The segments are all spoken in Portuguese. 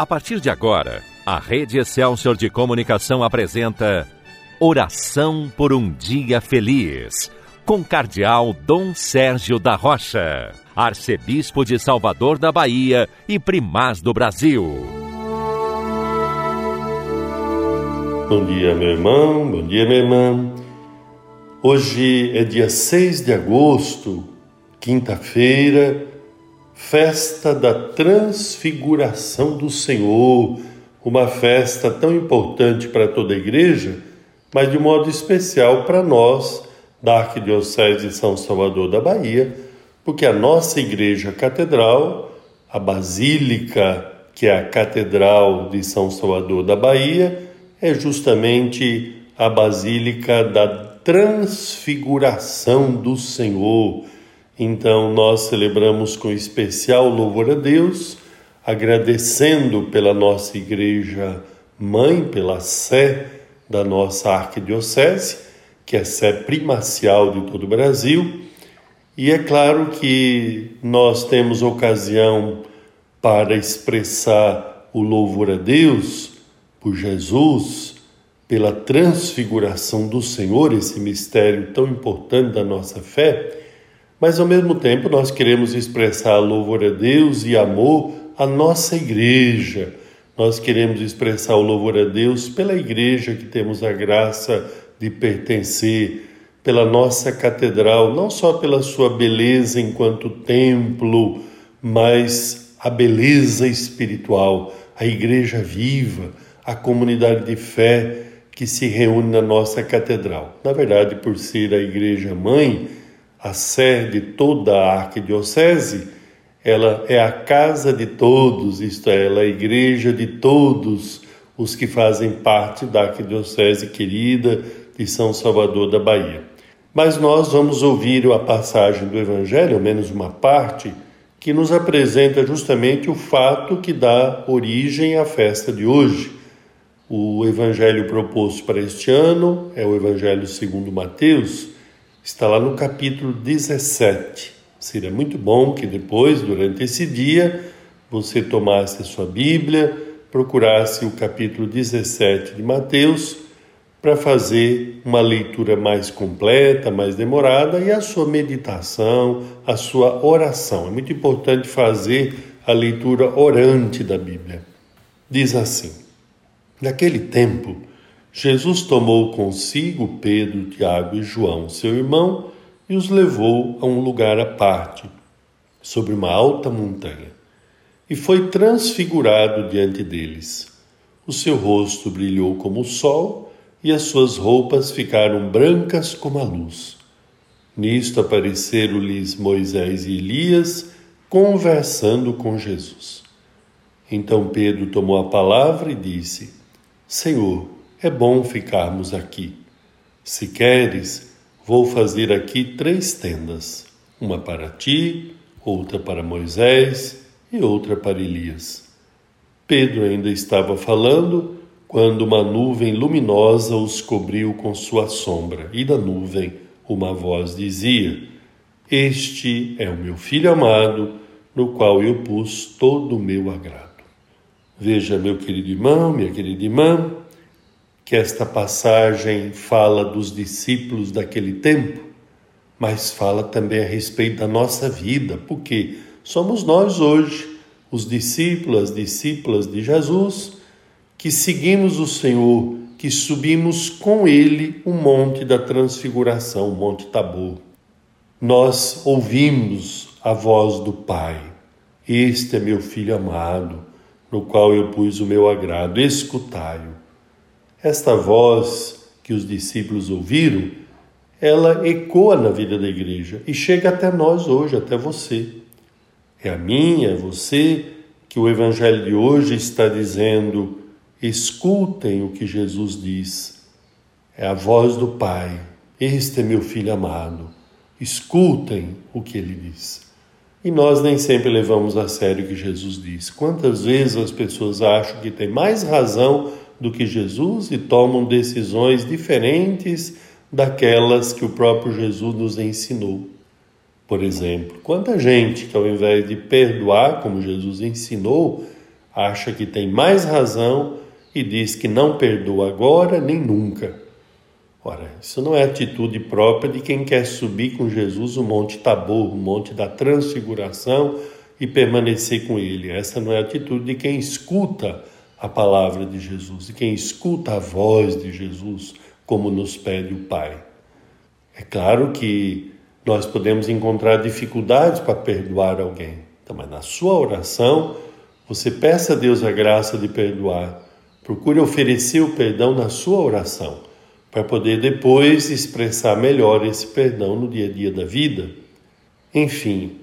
A partir de agora, a Rede Excelsior de Comunicação apresenta Oração por um Dia Feliz, com Cardeal Dom Sérgio da Rocha, Arcebispo de Salvador da Bahia e Primaz do Brasil. Bom dia, meu irmão, bom dia, minha irmã. Hoje é dia 6 de agosto, quinta-feira festa da transfiguração do Senhor, uma festa tão importante para toda a igreja, mas de modo especial para nós da Arquidiocese de São Salvador da Bahia, porque a nossa igreja catedral, a Basílica, que é a Catedral de São Salvador da Bahia, é justamente a Basílica da Transfiguração do Senhor então nós celebramos com especial louvor a Deus, agradecendo pela nossa igreja mãe, pela sé da nossa arquidiocese, que é sé primacial de todo o Brasil. E é claro que nós temos ocasião para expressar o louvor a Deus por Jesus, pela transfiguração do Senhor, esse mistério tão importante da nossa fé mas ao mesmo tempo nós queremos expressar louvor a Deus e amor à nossa igreja. Nós queremos expressar o louvor a Deus pela igreja que temos a graça de pertencer, pela nossa catedral, não só pela sua beleza enquanto templo, mas a beleza espiritual, a igreja viva, a comunidade de fé que se reúne na nossa catedral. Na verdade, por ser a igreja mãe, a sede de toda a arquidiocese, ela é a casa de todos, isto é, ela é a igreja de todos os que fazem parte da arquidiocese querida de São Salvador da Bahia. Mas nós vamos ouvir a passagem do Evangelho, ao menos uma parte, que nos apresenta justamente o fato que dá origem à festa de hoje. O Evangelho proposto para este ano é o Evangelho segundo Mateus, está lá no capítulo 17. Seria muito bom que depois, durante esse dia, você tomasse a sua Bíblia, procurasse o capítulo 17 de Mateus para fazer uma leitura mais completa, mais demorada e a sua meditação, a sua oração. É muito importante fazer a leitura orante da Bíblia. Diz assim: Naquele tempo, Jesus tomou consigo Pedro, Tiago e João, seu irmão, e os levou a um lugar à parte, sobre uma alta montanha, e foi transfigurado diante deles. O seu rosto brilhou como o sol, e as suas roupas ficaram brancas como a luz. Nisto apareceram-lhes Moisés e Elias conversando com Jesus. Então Pedro tomou a palavra e disse: Senhor, é bom ficarmos aqui. Se queres, vou fazer aqui três tendas: uma para ti, outra para Moisés e outra para Elias. Pedro ainda estava falando quando uma nuvem luminosa os cobriu com sua sombra, e da nuvem uma voz dizia: Este é o meu filho amado, no qual eu pus todo o meu agrado. Veja, meu querido irmão, minha querida irmã, que esta passagem fala dos discípulos daquele tempo, mas fala também a respeito da nossa vida, porque somos nós hoje, os discípulos, as discípulas de Jesus, que seguimos o Senhor, que subimos com Ele o monte da transfiguração, o monte Tabor. Nós ouvimos a voz do Pai. Este é meu filho amado, no qual eu pus o meu agrado, escutai-o. Esta voz que os discípulos ouviram, ela ecoa na vida da igreja e chega até nós hoje, até você. É a minha, é você, que o Evangelho de hoje está dizendo: escutem o que Jesus diz. É a voz do Pai. Este é meu filho amado. Escutem o que ele diz. E nós nem sempre levamos a sério o que Jesus diz. Quantas vezes as pessoas acham que tem mais razão do que Jesus e tomam decisões diferentes daquelas que o próprio Jesus nos ensinou. Por exemplo, quanta gente que ao invés de perdoar, como Jesus ensinou, acha que tem mais razão e diz que não perdoa agora nem nunca. Ora, isso não é atitude própria de quem quer subir com Jesus o Monte Tabor, o Monte da Transfiguração e permanecer com ele. Essa não é a atitude de quem escuta a palavra de Jesus, de quem escuta a voz de Jesus, como nos pede o Pai. É claro que nós podemos encontrar dificuldades para perdoar alguém, então, mas na sua oração, você peça a Deus a graça de perdoar. Procure oferecer o perdão na sua oração, para poder depois expressar melhor esse perdão no dia a dia da vida. Enfim,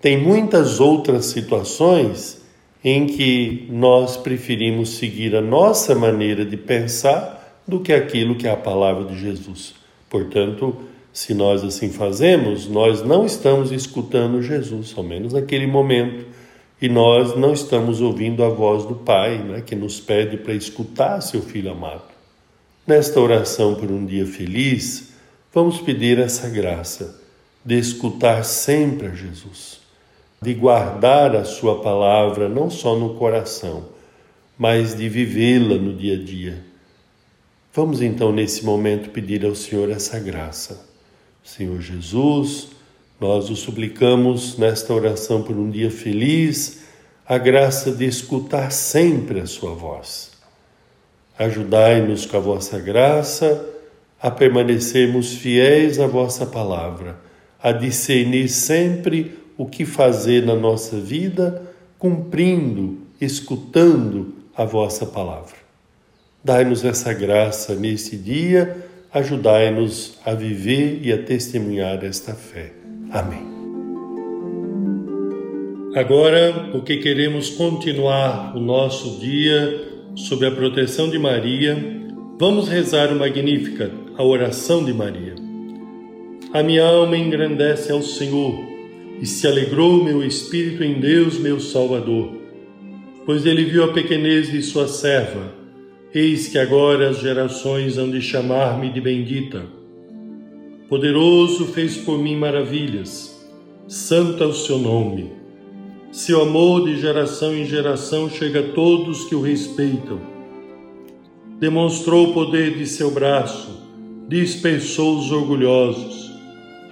tem muitas outras situações em que nós preferimos seguir a nossa maneira de pensar do que aquilo que é a palavra de Jesus. Portanto, se nós assim fazemos, nós não estamos escutando Jesus, ao menos naquele momento, e nós não estamos ouvindo a voz do Pai, né, que nos pede para escutar seu Filho amado. Nesta oração por um dia feliz, vamos pedir essa graça de escutar sempre a Jesus de guardar a Sua palavra não só no coração, mas de vivê-la no dia a dia. Vamos então, nesse momento, pedir ao Senhor essa graça. Senhor Jesus, nós o suplicamos nesta oração por um dia feliz, a graça de escutar sempre a Sua voz. Ajudai-nos com a vossa graça a permanecermos fiéis à vossa palavra, a discernir sempre o que fazer na nossa vida, cumprindo, escutando a vossa palavra. Dai-nos essa graça nesse dia, ajudai-nos a viver e a testemunhar esta fé. Amém. Agora, porque queremos continuar o nosso dia sob a proteção de Maria, vamos rezar o Magnífica, a oração de Maria. A minha alma engrandece ao Senhor e se alegrou meu espírito em Deus, meu Salvador, pois ele viu a pequenez de sua serva. Eis que agora as gerações hão de chamar-me de bendita. Poderoso fez por mim maravilhas, santo é o seu nome. Seu amor de geração em geração chega a todos que o respeitam. Demonstrou o poder de seu braço, dispersou os orgulhosos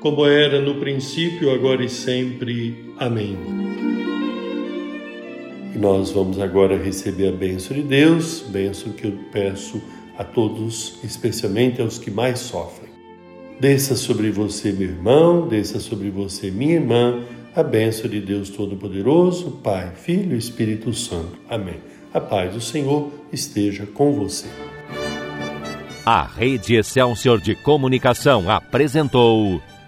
como era no princípio, agora e sempre. Amém. E nós vamos agora receber a bênção de Deus, bênção que eu peço a todos, especialmente aos que mais sofrem. Desça sobre você, meu irmão, desça sobre você, minha irmã, a bênção de Deus Todo-Poderoso, Pai, Filho e Espírito Santo. Amém. A paz do Senhor esteja com você. A Rede Excelsior de Comunicação apresentou.